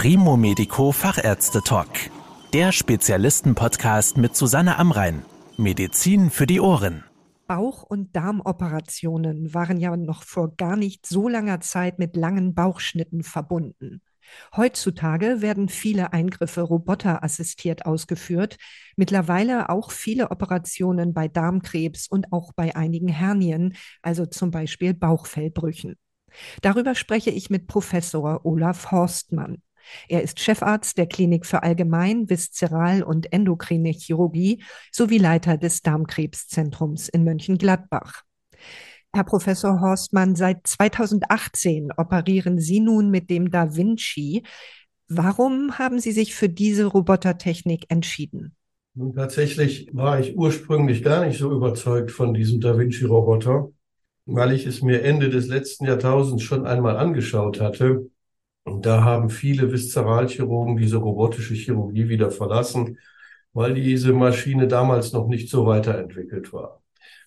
Primo Medico Fachärzte Talk. Der Spezialisten-Podcast mit Susanne Amrein. Medizin für die Ohren. Bauch- und Darmoperationen waren ja noch vor gar nicht so langer Zeit mit langen Bauchschnitten verbunden. Heutzutage werden viele Eingriffe roboterassistiert ausgeführt, mittlerweile auch viele Operationen bei Darmkrebs und auch bei einigen Hernien, also zum Beispiel Bauchfellbrüchen. Darüber spreche ich mit Professor Olaf Horstmann. Er ist Chefarzt der Klinik für Allgemein-, Viszeral- und Endokrine Chirurgie sowie Leiter des Darmkrebszentrums in Mönchengladbach. Herr Professor Horstmann, seit 2018 operieren Sie nun mit dem Da Vinci. Warum haben Sie sich für diese Robotertechnik entschieden? Nun, tatsächlich war ich ursprünglich gar nicht so überzeugt von diesem Da Vinci-Roboter, weil ich es mir Ende des letzten Jahrtausends schon einmal angeschaut hatte. Und da haben viele Viszeralchirurgen diese robotische Chirurgie wieder verlassen, weil diese Maschine damals noch nicht so weiterentwickelt war.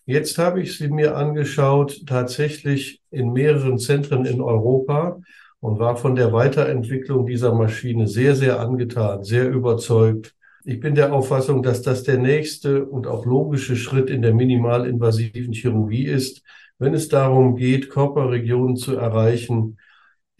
Jetzt habe ich sie mir angeschaut, tatsächlich in mehreren Zentren in Europa und war von der Weiterentwicklung dieser Maschine sehr, sehr angetan, sehr überzeugt. Ich bin der Auffassung, dass das der nächste und auch logische Schritt in der minimalinvasiven Chirurgie ist, wenn es darum geht, Körperregionen zu erreichen,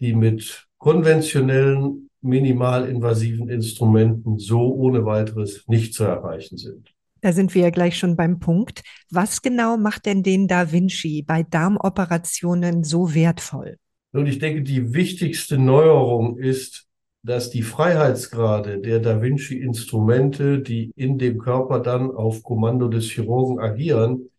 die mit konventionellen minimalinvasiven Instrumenten so ohne weiteres nicht zu erreichen sind. Da sind wir ja gleich schon beim Punkt. Was genau macht denn den Da Vinci bei Darmoperationen so wertvoll? Nun, ich denke, die wichtigste Neuerung ist, dass die Freiheitsgrade der Da Vinci-Instrumente, die in dem Körper dann auf Kommando des Chirurgen agieren,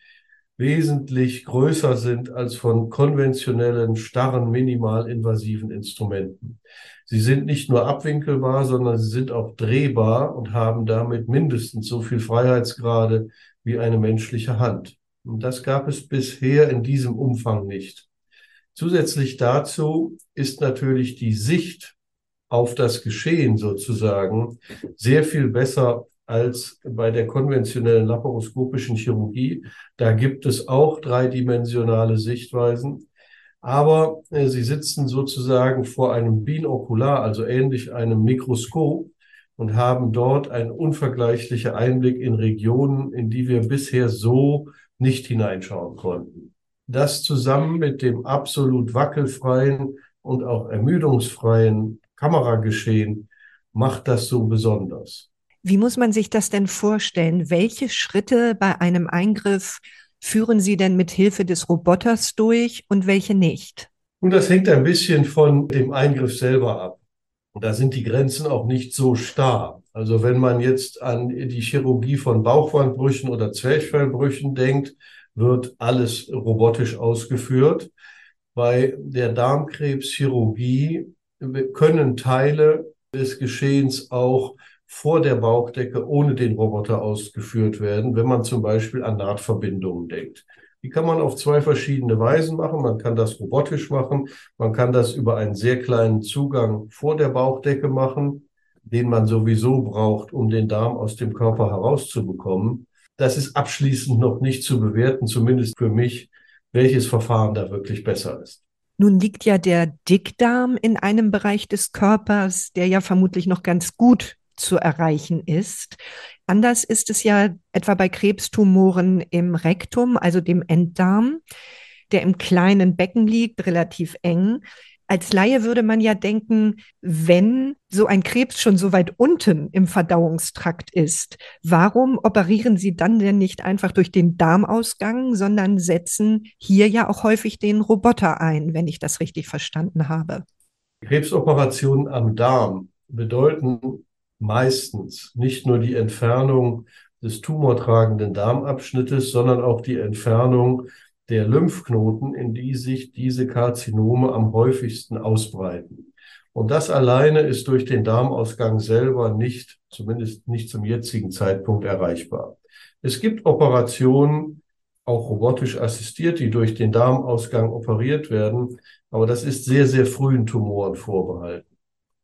wesentlich größer sind als von konventionellen, starren, minimalinvasiven Instrumenten. Sie sind nicht nur abwinkelbar, sondern sie sind auch drehbar und haben damit mindestens so viel Freiheitsgrade wie eine menschliche Hand. Und das gab es bisher in diesem Umfang nicht. Zusätzlich dazu ist natürlich die Sicht auf das Geschehen sozusagen sehr viel besser als bei der konventionellen laparoskopischen Chirurgie. Da gibt es auch dreidimensionale Sichtweisen. Aber äh, sie sitzen sozusagen vor einem Binokular, also ähnlich einem Mikroskop und haben dort einen unvergleichlichen Einblick in Regionen, in die wir bisher so nicht hineinschauen konnten. Das zusammen mit dem absolut wackelfreien und auch ermüdungsfreien Kamerageschehen macht das so besonders. Wie muss man sich das denn vorstellen? Welche Schritte bei einem Eingriff führen Sie denn mit Hilfe des Roboters durch und welche nicht? Und das hängt ein bisschen von dem Eingriff selber ab. Da sind die Grenzen auch nicht so starr. Also wenn man jetzt an die Chirurgie von Bauchwandbrüchen oder Zwerchfellbrüchen denkt, wird alles robotisch ausgeführt. Bei der Darmkrebschirurgie können Teile des Geschehens auch vor der Bauchdecke ohne den Roboter ausgeführt werden, wenn man zum Beispiel an Nahtverbindungen denkt. Die kann man auf zwei verschiedene Weisen machen. Man kann das robotisch machen. Man kann das über einen sehr kleinen Zugang vor der Bauchdecke machen, den man sowieso braucht, um den Darm aus dem Körper herauszubekommen. Das ist abschließend noch nicht zu bewerten, zumindest für mich, welches Verfahren da wirklich besser ist. Nun liegt ja der Dickdarm in einem Bereich des Körpers, der ja vermutlich noch ganz gut zu erreichen ist. Anders ist es ja etwa bei Krebstumoren im Rektum, also dem Enddarm, der im kleinen Becken liegt, relativ eng. Als Laie würde man ja denken, wenn so ein Krebs schon so weit unten im Verdauungstrakt ist, warum operieren Sie dann denn nicht einfach durch den Darmausgang, sondern setzen hier ja auch häufig den Roboter ein, wenn ich das richtig verstanden habe? Krebsoperationen am Darm bedeuten meistens nicht nur die Entfernung des tumortragenden Darmabschnittes, sondern auch die Entfernung der Lymphknoten, in die sich diese Karzinome am häufigsten ausbreiten. Und das alleine ist durch den Darmausgang selber nicht, zumindest nicht zum jetzigen Zeitpunkt erreichbar. Es gibt Operationen, auch robotisch assistiert, die durch den Darmausgang operiert werden, aber das ist sehr, sehr frühen Tumoren vorbehalten.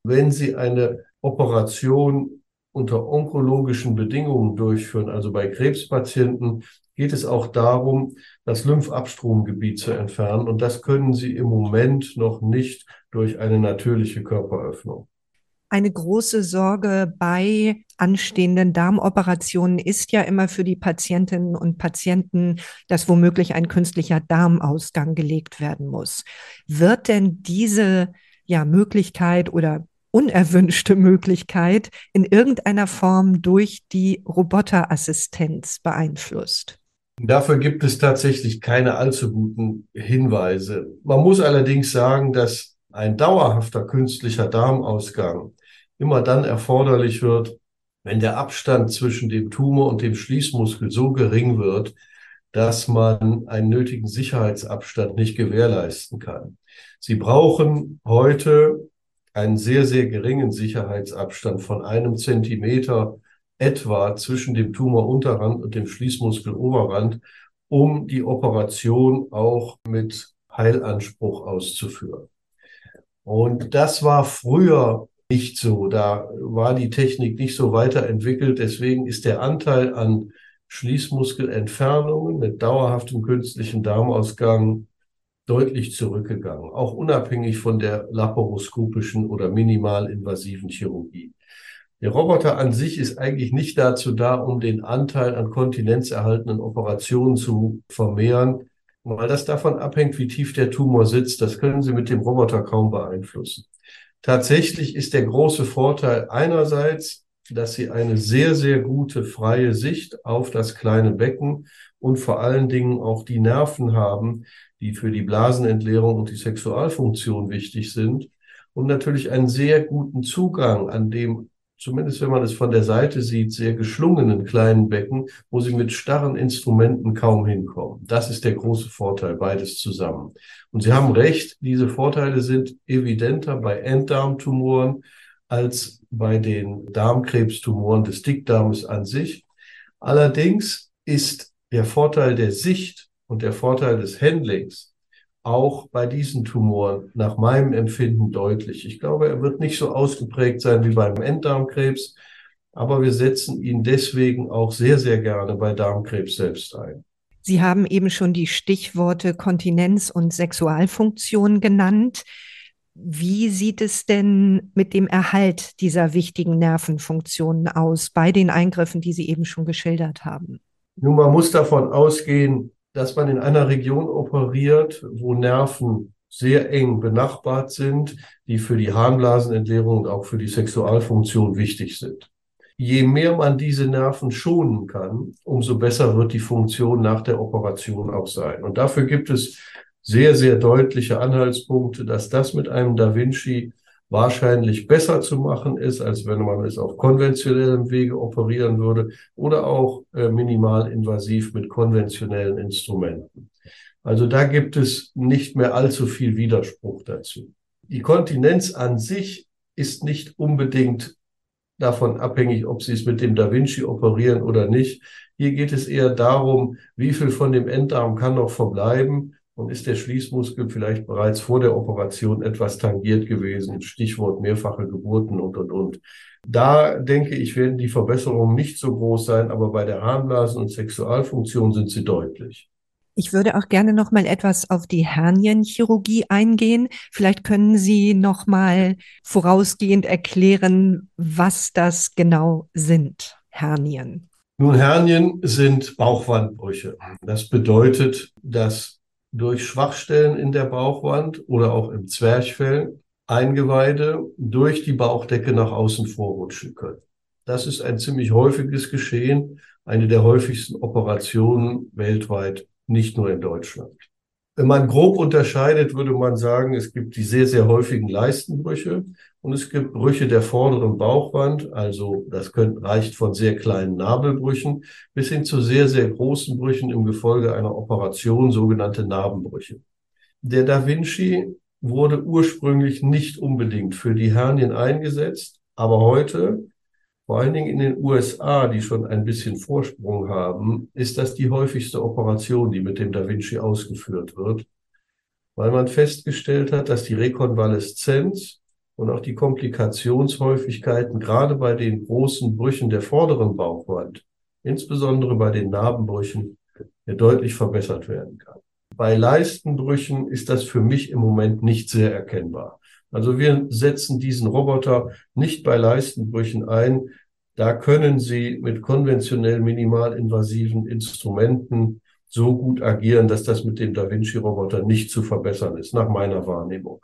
Wenn Sie eine Operation unter onkologischen Bedingungen durchführen, also bei Krebspatienten, geht es auch darum, das Lymphabstromgebiet zu entfernen. Und das können Sie im Moment noch nicht durch eine natürliche Körperöffnung. Eine große Sorge bei anstehenden Darmoperationen ist ja immer für die Patientinnen und Patienten, dass womöglich ein künstlicher Darmausgang gelegt werden muss. Wird denn diese ja, Möglichkeit oder unerwünschte Möglichkeit in irgendeiner Form durch die Roboterassistenz beeinflusst? Dafür gibt es tatsächlich keine allzu guten Hinweise. Man muss allerdings sagen, dass ein dauerhafter künstlicher Darmausgang immer dann erforderlich wird, wenn der Abstand zwischen dem Tumor und dem Schließmuskel so gering wird, dass man einen nötigen Sicherheitsabstand nicht gewährleisten kann. Sie brauchen heute einen sehr, sehr geringen Sicherheitsabstand von einem Zentimeter etwa zwischen dem Tumorunterrand und dem Schließmuskeloberrand, um die Operation auch mit Heilanspruch auszuführen. Und das war früher nicht so. Da war die Technik nicht so weiterentwickelt. Deswegen ist der Anteil an Schließmuskelentfernungen mit dauerhaftem künstlichen Darmausgang deutlich zurückgegangen, auch unabhängig von der laparoskopischen oder minimalinvasiven Chirurgie. Der Roboter an sich ist eigentlich nicht dazu da, um den Anteil an kontinenzerhaltenen Operationen zu vermehren, weil das davon abhängt, wie tief der Tumor sitzt. Das können Sie mit dem Roboter kaum beeinflussen. Tatsächlich ist der große Vorteil einerseits, dass Sie eine sehr, sehr gute freie Sicht auf das kleine Becken und vor allen Dingen auch die Nerven haben, die für die Blasenentleerung und die Sexualfunktion wichtig sind. Und natürlich einen sehr guten Zugang an dem zumindest wenn man es von der Seite sieht, sehr geschlungenen kleinen Becken, wo sie mit starren Instrumenten kaum hinkommen. Das ist der große Vorteil, beides zusammen. Und Sie haben recht, diese Vorteile sind evidenter bei Enddarmtumoren als bei den Darmkrebstumoren des Dickdarmes an sich. Allerdings ist der Vorteil der Sicht und der Vorteil des Handlings auch bei diesen Tumoren nach meinem Empfinden deutlich. Ich glaube, er wird nicht so ausgeprägt sein wie beim Enddarmkrebs, aber wir setzen ihn deswegen auch sehr, sehr gerne bei Darmkrebs selbst ein. Sie haben eben schon die Stichworte Kontinenz und Sexualfunktion genannt. Wie sieht es denn mit dem Erhalt dieser wichtigen Nervenfunktionen aus bei den Eingriffen, die Sie eben schon geschildert haben? Nun, man muss davon ausgehen, dass man in einer Region operiert, wo Nerven sehr eng benachbart sind, die für die Harnblasenentleerung und auch für die Sexualfunktion wichtig sind. Je mehr man diese Nerven schonen kann, umso besser wird die Funktion nach der Operation auch sein. Und dafür gibt es sehr, sehr deutliche Anhaltspunkte, dass das mit einem Da Vinci wahrscheinlich besser zu machen ist, als wenn man es auf konventionellem Wege operieren würde oder auch äh, minimalinvasiv mit konventionellen Instrumenten. Also da gibt es nicht mehr allzu viel Widerspruch dazu. Die Kontinenz an sich ist nicht unbedingt davon abhängig, ob Sie es mit dem Da Vinci operieren oder nicht. Hier geht es eher darum, wie viel von dem Enddarm kann noch verbleiben und ist der Schließmuskel vielleicht bereits vor der Operation etwas tangiert gewesen? Stichwort mehrfache Geburten und, und, und. Da denke ich, werden die Verbesserungen nicht so groß sein, aber bei der Harnblasen- und Sexualfunktion sind sie deutlich. Ich würde auch gerne noch mal etwas auf die Hernienchirurgie eingehen. Vielleicht können Sie noch mal vorausgehend erklären, was das genau sind, Hernien. Nun, Hernien sind Bauchwandbrüche. Das bedeutet, dass durch Schwachstellen in der Bauchwand oder auch im Zwerchfell Eingeweide durch die Bauchdecke nach außen vorrutschen können. Das ist ein ziemlich häufiges Geschehen, eine der häufigsten Operationen weltweit, nicht nur in Deutschland. Wenn man grob unterscheidet, würde man sagen, es gibt die sehr, sehr häufigen Leistenbrüche und es gibt Brüche der vorderen Bauchwand. Also das könnt, reicht von sehr kleinen Nabelbrüchen bis hin zu sehr, sehr großen Brüchen im Gefolge einer Operation, sogenannte Narbenbrüche. Der Da Vinci wurde ursprünglich nicht unbedingt für die Hernien eingesetzt, aber heute vor allen Dingen in den USA, die schon ein bisschen Vorsprung haben, ist das die häufigste Operation, die mit dem Da Vinci ausgeführt wird, weil man festgestellt hat, dass die Rekonvaleszenz und auch die Komplikationshäufigkeiten gerade bei den großen Brüchen der vorderen Bauchwand, insbesondere bei den Narbenbrüchen, deutlich verbessert werden kann. Bei Leistenbrüchen ist das für mich im Moment nicht sehr erkennbar. Also wir setzen diesen Roboter nicht bei Leistenbrüchen ein. Da können Sie mit konventionell minimalinvasiven Instrumenten so gut agieren, dass das mit dem Da Vinci-Roboter nicht zu verbessern ist, nach meiner Wahrnehmung.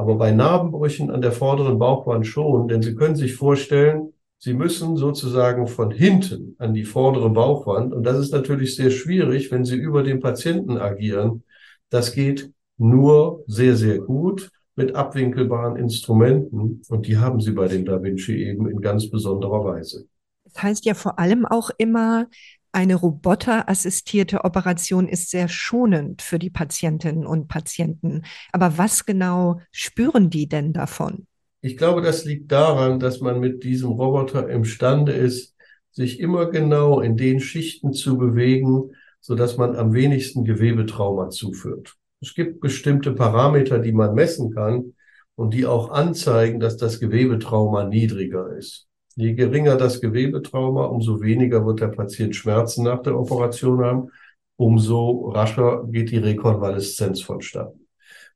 Aber bei Narbenbrüchen an der vorderen Bauchwand schon, denn Sie können sich vorstellen, Sie müssen sozusagen von hinten an die vordere Bauchwand. Und das ist natürlich sehr schwierig, wenn Sie über den Patienten agieren. Das geht nur sehr, sehr gut mit abwinkelbaren Instrumenten. Und die haben Sie bei dem Da Vinci eben in ganz besonderer Weise. Das heißt ja vor allem auch immer, eine roboterassistierte Operation ist sehr schonend für die Patientinnen und Patienten. Aber was genau spüren die denn davon? Ich glaube, das liegt daran, dass man mit diesem Roboter imstande ist, sich immer genau in den Schichten zu bewegen, so dass man am wenigsten Gewebetrauma zuführt. Es gibt bestimmte Parameter, die man messen kann und die auch anzeigen, dass das Gewebetrauma niedriger ist. Je geringer das Gewebetrauma, umso weniger wird der Patient Schmerzen nach der Operation haben, umso rascher geht die Rekonvaleszenz vonstatten.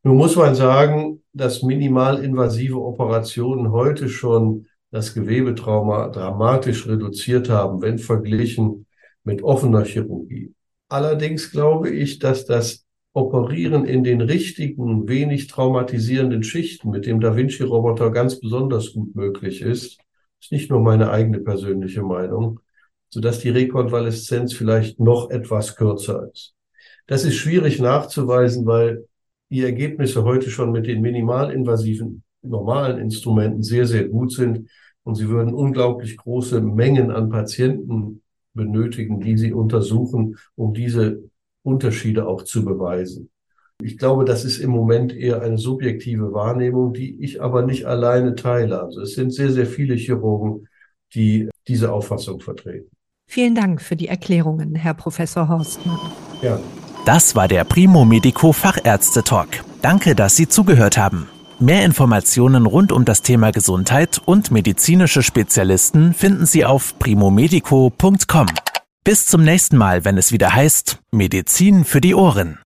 Nun muss man sagen, dass minimalinvasive Operationen heute schon das Gewebetrauma dramatisch reduziert haben, wenn verglichen mit offener Chirurgie. Allerdings glaube ich, dass das Operieren in den richtigen, wenig traumatisierenden Schichten mit dem Da Vinci-Roboter ganz besonders gut möglich ist. Ist nicht nur meine eigene persönliche Meinung, sodass die Rekonvaleszenz vielleicht noch etwas kürzer ist. Das ist schwierig nachzuweisen, weil die Ergebnisse heute schon mit den minimalinvasiven normalen Instrumenten sehr, sehr gut sind. Und sie würden unglaublich große Mengen an Patienten benötigen, die sie untersuchen, um diese Unterschiede auch zu beweisen. Ich glaube, das ist im Moment eher eine subjektive Wahrnehmung, die ich aber nicht alleine teile. Also es sind sehr, sehr viele Chirurgen, die diese Auffassung vertreten. Vielen Dank für die Erklärungen, Herr Professor Horstmann. Ja. Das war der Primo Medico Fachärzte Talk. Danke, dass Sie zugehört haben. Mehr Informationen rund um das Thema Gesundheit und medizinische Spezialisten finden Sie auf primomedico.com. Bis zum nächsten Mal, wenn es wieder heißt Medizin für die Ohren.